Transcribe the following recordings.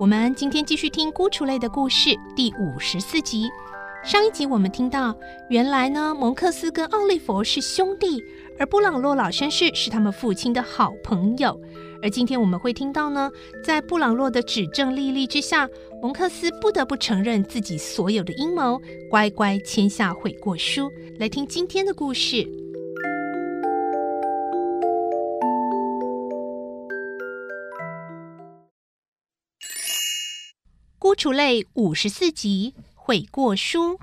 我们今天继续听《孤雏泪》的故事第五十四集。上一集我们听到，原来呢，蒙克斯跟奥利弗是兄弟，而布朗洛老绅士是他们父亲的好朋友。而今天我们会听到呢，在布朗洛的指证历历之下，蒙克斯不得不承认自己所有的阴谋，乖乖签下悔过书。来听今天的故事，《孤雏泪》五十四集，悔过书。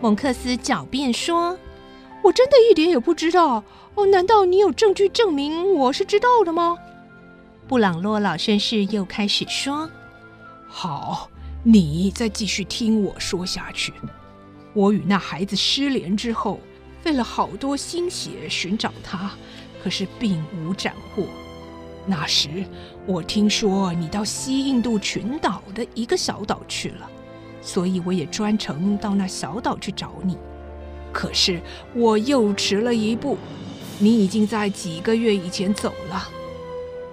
蒙克斯狡辩说：“我真的一点也不知道。哦，难道你有证据证明我是知道的吗？”布朗洛老绅士又开始说：“好，你再继续听我说下去。我与那孩子失联之后，费了好多心血寻找他，可是并无斩获。那时我听说你到西印度群岛的一个小岛去了。”所以我也专程到那小岛去找你，可是我又迟了一步，你已经在几个月以前走了。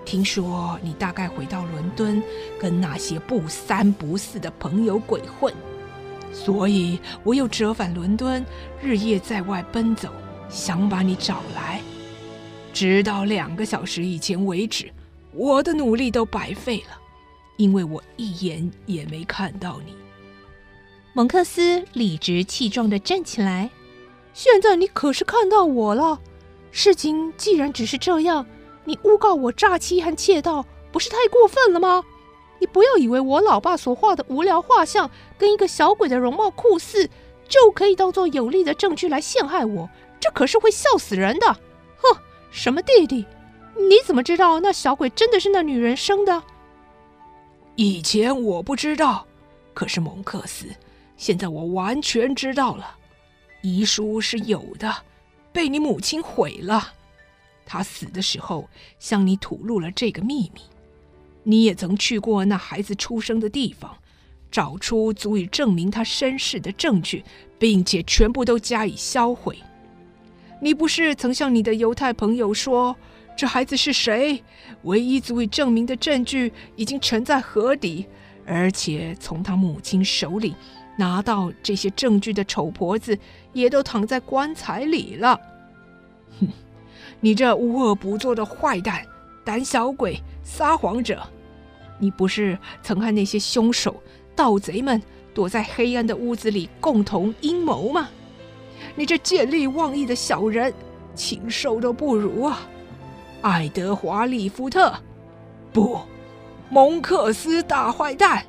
听说你大概回到伦敦，跟那些不三不四的朋友鬼混，所以我又折返伦敦，日夜在外奔走，想把你找来。直到两个小时以前为止，我的努力都白费了，因为我一眼也没看到你。蒙克斯理直气壮地站起来。现在你可是看到我了。事情既然只是这样，你诬告我诈欺和窃盗，不是太过分了吗？你不要以为我老爸所画的无聊画像跟一个小鬼的容貌酷似，就可以当做有力的证据来陷害我。这可是会笑死人的。哼，什么弟弟？你怎么知道那小鬼真的是那女人生的？以前我不知道，可是蒙克斯。现在我完全知道了，遗书是有的，被你母亲毁了。他死的时候向你吐露了这个秘密。你也曾去过那孩子出生的地方，找出足以证明他身世的证据，并且全部都加以销毁。你不是曾向你的犹太朋友说，这孩子是谁？唯一足以证明的证据已经沉在河底，而且从他母亲手里。拿到这些证据的丑婆子也都躺在棺材里了。你这无恶不作的坏蛋、胆小鬼、撒谎者！你不是曾和那些凶手、盗贼们躲在黑暗的屋子里共同阴谋吗？你这见利忘义的小人，禽兽都不如啊！爱德华·利夫特，不，蒙克斯大坏蛋！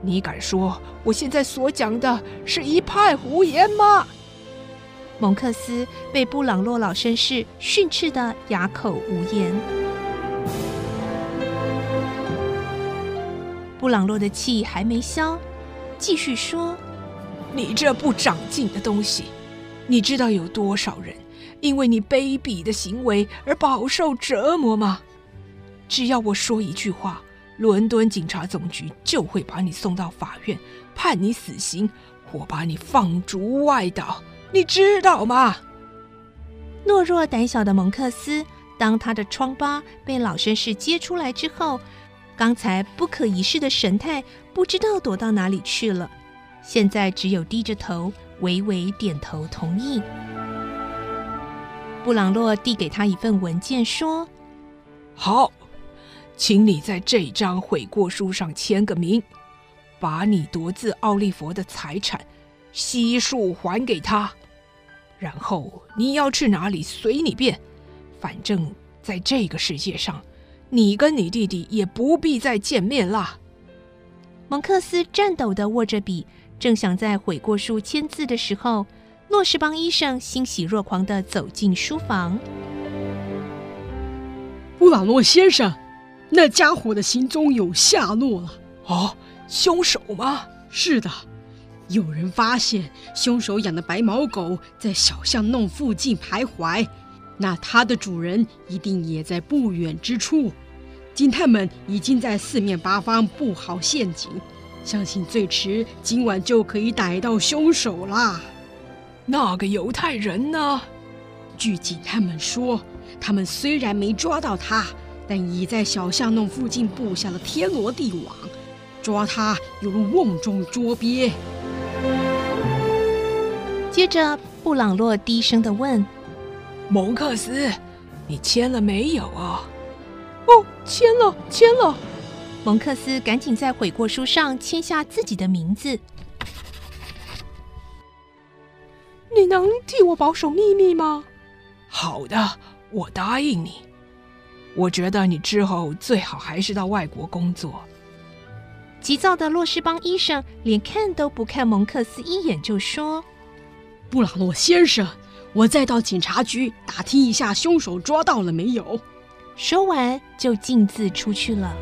你敢说我现在所讲的是一派胡言吗？蒙克斯被布朗洛老绅士训斥得哑口无言。布朗洛的气还没消，继续说：“你这不长进的东西，你知道有多少人因为你卑鄙的行为而饱受折磨吗？只要我说一句话。”伦敦警察总局就会把你送到法院，判你死刑，或把你放逐外岛，你知道吗？懦弱胆小的蒙克斯，当他的疮疤被老绅士揭出来之后，刚才不可一世的神态不知道躲到哪里去了。现在只有低着头，微微点头同意。布朗洛递给他一份文件，说：“好，请你在这张悔过书上签个名，把你夺自奥利佛的财产悉数还给他。然后你要去哪里随你便，反正在这个世界上，你跟你弟弟也不必再见面啦。”蒙克斯颤抖地握着笔，正想在悔过书签字的时候，洛士邦医生欣喜若狂地走进书房。布朗诺先生，那家伙的行踪有下落了。哦，凶手吗？是的，有人发现凶手养的白毛狗在小巷弄附近徘徊，那它的主人一定也在不远之处。警探们已经在四面八方布好陷阱，相信最迟今晚就可以逮到凶手啦。那个犹太人呢？据警探们说，他们虽然没抓到他，但已在小巷弄附近布下了天罗地网，抓他犹如瓮中捉鳖。接着，布朗洛低声的问：“蒙克斯，你签了没有啊？”哦，签了，签了。蒙克斯赶紧在悔过书上签下自己的名字。你能替我保守秘密吗？好的，我答应你。我觉得你之后最好还是到外国工作。急躁的洛士邦医生连看都不看蒙克斯一眼，就说：“布朗诺先生，我再到警察局打听一下，凶手抓到了没有。”说完，就径自出去了。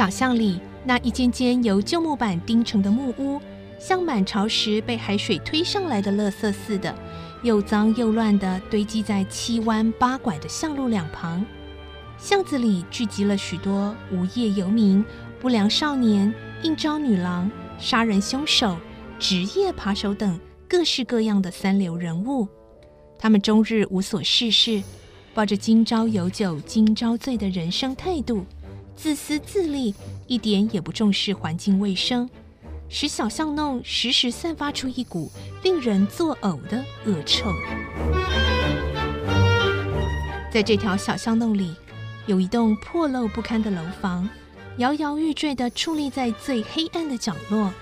小巷里那一间间由旧木板钉成的木屋，像满潮时被海水推上来的垃圾似的，又脏又乱地堆积在七弯八拐的巷路两旁。巷子里聚集了许多无业游民、不良少年、应召女郎、杀人凶手、职业扒手等各式各样的三流人物。他们终日无所事事，抱着今朝有酒今朝醉的人生态度。自私自利，一点也不重视环境卫生，使小巷弄时时散发出一股令人作呕的恶臭。在这条小巷弄里，有一栋破漏不堪的楼房，摇摇欲坠地矗立在最黑暗的角落。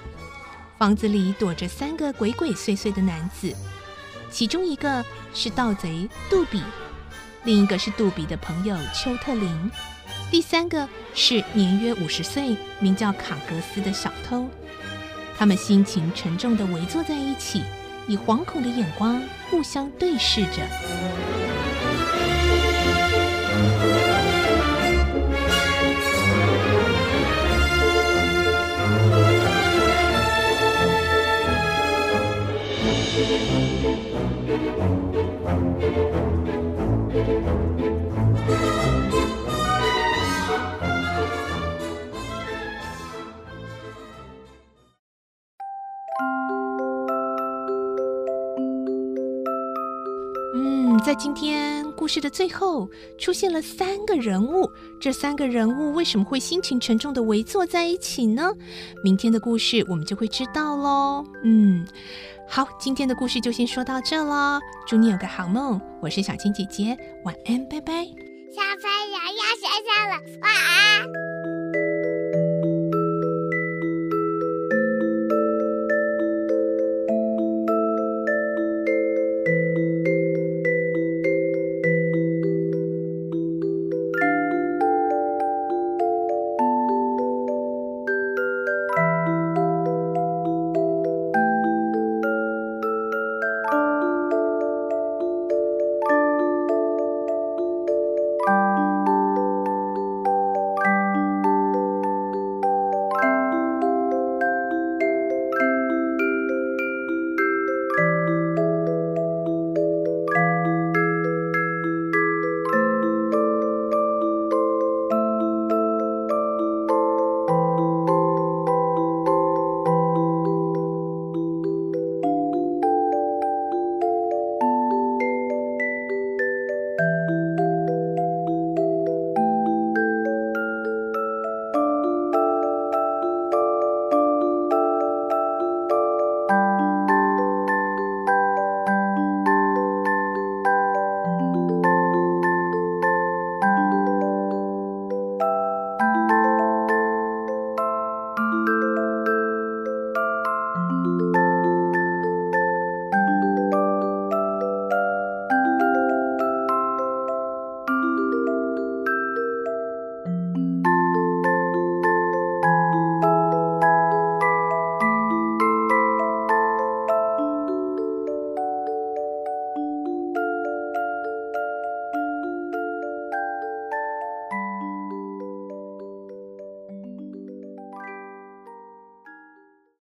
房子里躲着三个鬼鬼祟祟的男子，其中一个是盗贼杜比，另一个是杜比的朋友丘特林。第三个是年约五十岁、名叫卡格斯的小偷，他们心情沉重地围坐在一起，以惶恐的眼光互相对视着。今天故事的最后，出现了三个人物。这三个人物为什么会心情沉重地围坐在一起呢？明天的故事我们就会知道喽。嗯，好，今天的故事就先说到这了。祝你有个好梦，我是小青姐姐，晚安，拜拜。小朋友要睡觉了，晚安。